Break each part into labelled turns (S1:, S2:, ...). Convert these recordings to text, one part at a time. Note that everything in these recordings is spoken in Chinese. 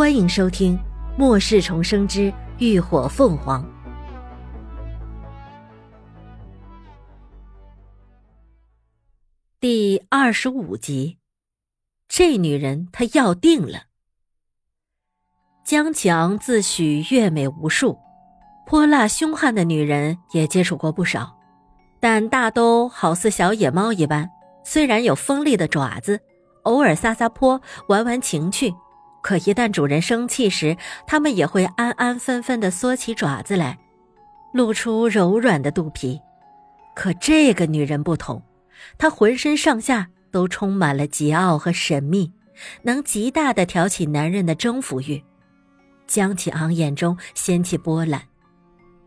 S1: 欢迎收听《末世重生之浴火凤凰》第二十五集。这女人她要定了。江强自诩月美无数，泼辣凶悍的女人也接触过不少，但大都好似小野猫一般，虽然有锋利的爪子，偶尔撒撒泼，玩玩情趣。可一旦主人生气时，它们也会安安分分地缩起爪子来，露出柔软的肚皮。可这个女人不同，她浑身上下都充满了桀骜和神秘，能极大地挑起男人的征服欲。江启昂眼中掀起波澜，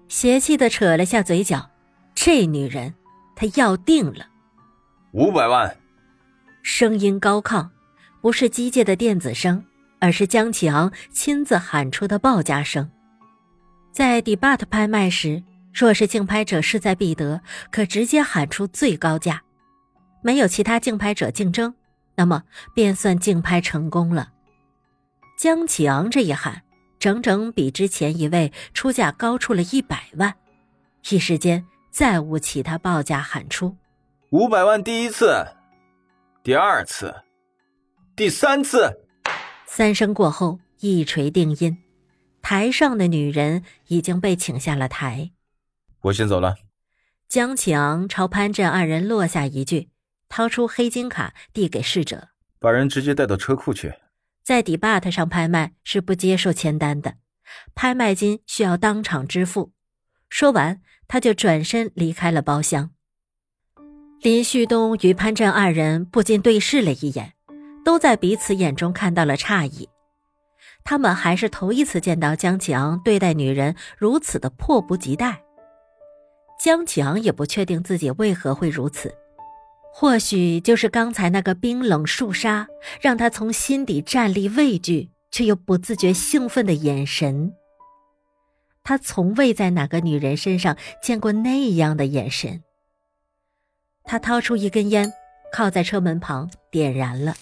S1: 邪气地扯了下嘴角。这女人，他要定了。
S2: 五百万。
S1: 声音高亢，不是机械的电子声。而是江启昂亲自喊出的报价声。在 debut 拍卖时，若是竞拍者势在必得，可直接喊出最高价，没有其他竞拍者竞争，那么便算竞拍成功了。江启昂这一喊，整整比之前一位出价高出了一百万，一时间再无其他报价喊出。
S2: 五百万第一次，第二次，第三次。
S1: 三声过后，一锤定音，台上的女人已经被请下了台。
S2: 我先走了。
S1: 江启昂朝潘振二人落下一句，掏出黑金卡递给侍者，
S2: 把人直接带到车库去。
S1: 在 debat 上拍卖是不接受签单的，拍卖金需要当场支付。说完，他就转身离开了包厢。林旭东与潘振二人不禁对视了一眼。都在彼此眼中看到了诧异，他们还是头一次见到江启昂对待女人如此的迫不及待。江启昂也不确定自己为何会如此，或许就是刚才那个冰冷肃杀，让他从心底战栗畏惧，却又不自觉兴奋的眼神。他从未在哪个女人身上见过那样的眼神。他掏出一根烟，靠在车门旁点燃了。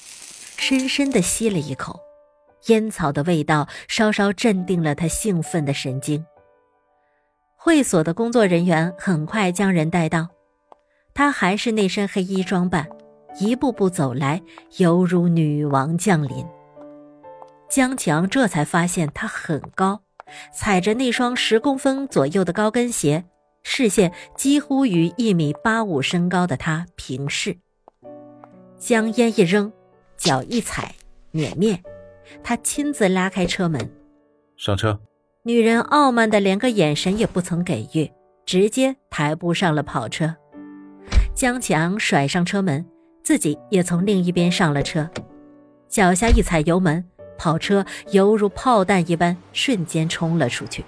S1: 深深的吸了一口，烟草的味道稍稍镇定了他兴奋的神经。会所的工作人员很快将人带到，他还是那身黑衣装扮，一步步走来，犹如女王降临。江强这才发现他很高，踩着那双十公分左右的高跟鞋，视线几乎与一米八五身高的他平视。将烟一扔。脚一踩，碾灭。他亲自拉开车门，
S2: 上车。
S1: 女人傲慢的连个眼神也不曾给予，直接抬步上了跑车。江强甩上车门，自己也从另一边上了车，脚下一踩油门，跑车犹如炮弹一般瞬间冲了出去。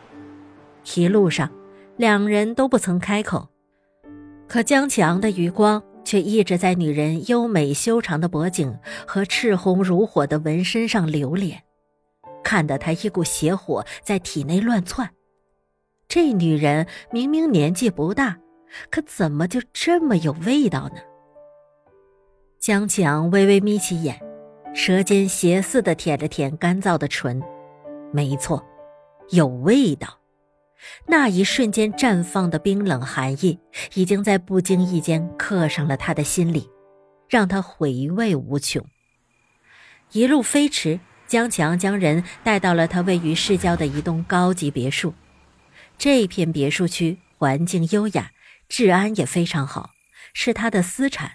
S1: 一路上，两人都不曾开口，可江强的余光。却一直在女人优美修长的脖颈和赤红如火的纹身上流连，看得他一股邪火在体内乱窜。这女人明明年纪不大，可怎么就这么有味道呢？江强微微眯起眼，舌尖斜似的舔了舔干燥的唇，没错，有味道。那一瞬间绽放的冰冷寒意，已经在不经意间刻上了他的心里，让他回味无穷。一路飞驰，江强将人带到了他位于市郊的一栋高级别墅。这片别墅区环境优雅，治安也非常好，是他的私产。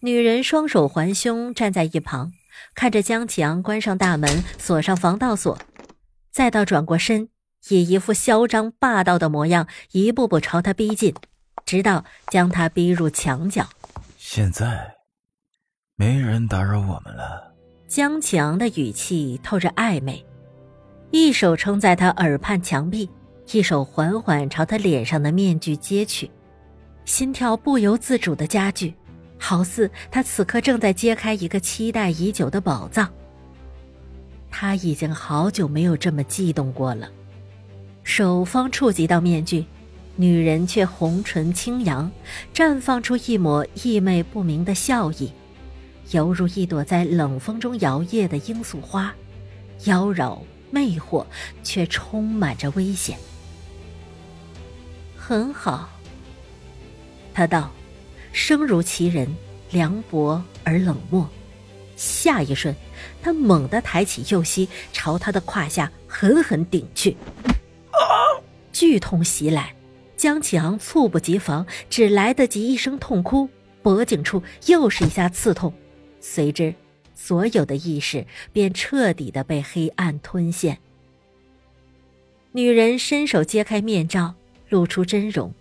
S1: 女人双手环胸站在一旁，看着江强关上大门，锁上防盗锁，再到转过身。以一副嚣张霸道的模样，一步步朝他逼近，直到将他逼入墙角。
S3: 现在，没人打扰我们了。
S1: 江强的语气透着暧昧，一手撑在他耳畔墙壁，一手缓缓朝他脸上的面具揭去，心跳不由自主的加剧，好似他此刻正在揭开一个期待已久的宝藏。他已经好久没有这么悸动过了。手方触及到面具，女人却红唇轻扬，绽放出一抹意味不明的笑意，犹如一朵在冷风中摇曳的罂粟花，妖娆、魅惑，却充满着危险。很好，他道，声如其人，凉薄而冷漠。下一瞬，他猛地抬起右膝，朝他的胯下狠狠顶去。剧痛袭来，江启昂猝不及防，只来得及一声痛哭，脖颈处又是一下刺痛，随之，所有的意识便彻底的被黑暗吞陷。女人伸手揭开面罩，露出真容，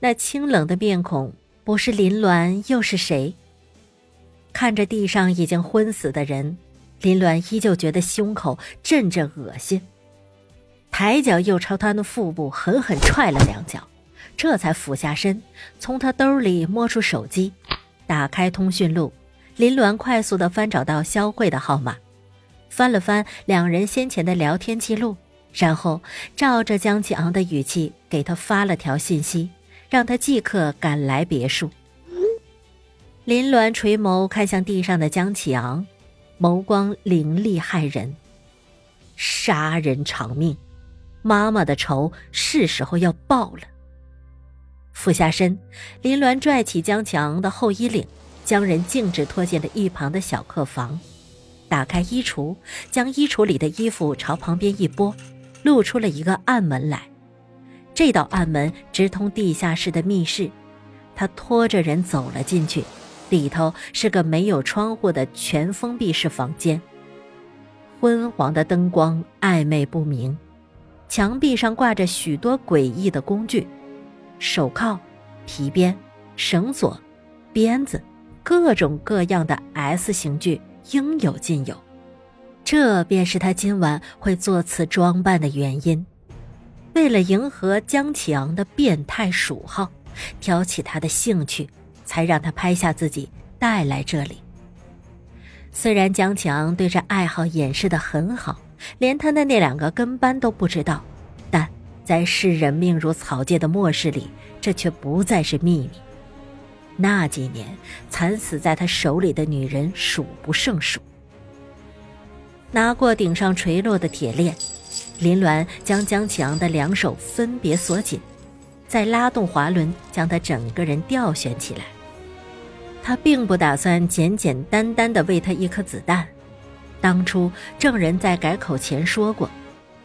S1: 那清冷的面孔，不是林鸾又是谁？看着地上已经昏死的人，林鸾依旧觉得胸口阵阵恶心。抬脚又朝他的腹部狠狠踹了两脚，这才俯下身，从他兜里摸出手机，打开通讯录。林鸾快速的翻找到肖慧的号码，翻了翻两人先前的聊天记录，然后照着江启昂的语气给他发了条信息，让他即刻赶来别墅。林鸾垂眸看向地上的江启昂，眸光凌厉骇人。杀人偿命，妈妈的仇是时候要报了。俯下身，林鸾拽起江强的后衣领，将人径直拖进了一旁的小客房，打开衣橱，将衣橱里的衣服朝旁边一拨，露出了一个暗门来。这道暗门直通地下室的密室，他拖着人走了进去。里头是个没有窗户的全封闭式房间，昏黄的灯光暧昧不明，墙壁上挂着许多诡异的工具，手铐、皮鞭、绳索、鞭子，各种各样的 S 型具应有尽有。这便是他今晚会做此装扮的原因，为了迎合江启昂的变态属好，挑起他的兴趣。才让他拍下自己带来这里。虽然江强对这爱好掩饰的很好，连他的那两个跟班都不知道，但在视人命如草芥的末世里，这却不再是秘密。那几年惨死在他手里的女人数不胜数。拿过顶上垂落的铁链，林鸾将江强的两手分别锁紧，再拉动滑轮，将他整个人吊悬起来。他并不打算简简单单的喂他一颗子弹。当初证人在改口前说过，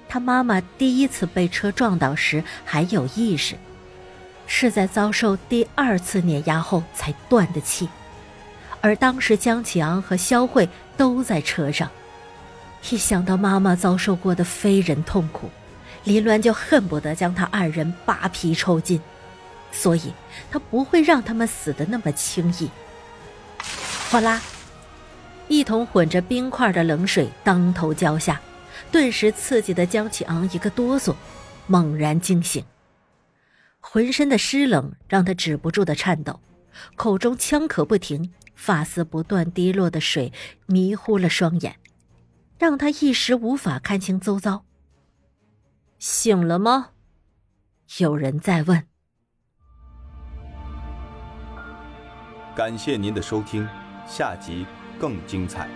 S1: 他妈妈第一次被车撞倒时还有意识，是在遭受第二次碾压后才断的气。而当时江启昂和肖慧都在车上，一想到妈妈遭受过的非人痛苦，林鸾就恨不得将他二人扒皮抽筋，所以他不会让他们死的那么轻易。哗啦！一桶混着冰块的冷水当头浇下，顿时刺激的江启昂一个哆嗦，猛然惊醒。浑身的湿冷让他止不住的颤抖，口中呛咳不停，发丝不断滴落的水迷糊了双眼，让他一时无法看清周遭。醒了吗？有人在问。
S4: 感谢您的收听。下集更精彩。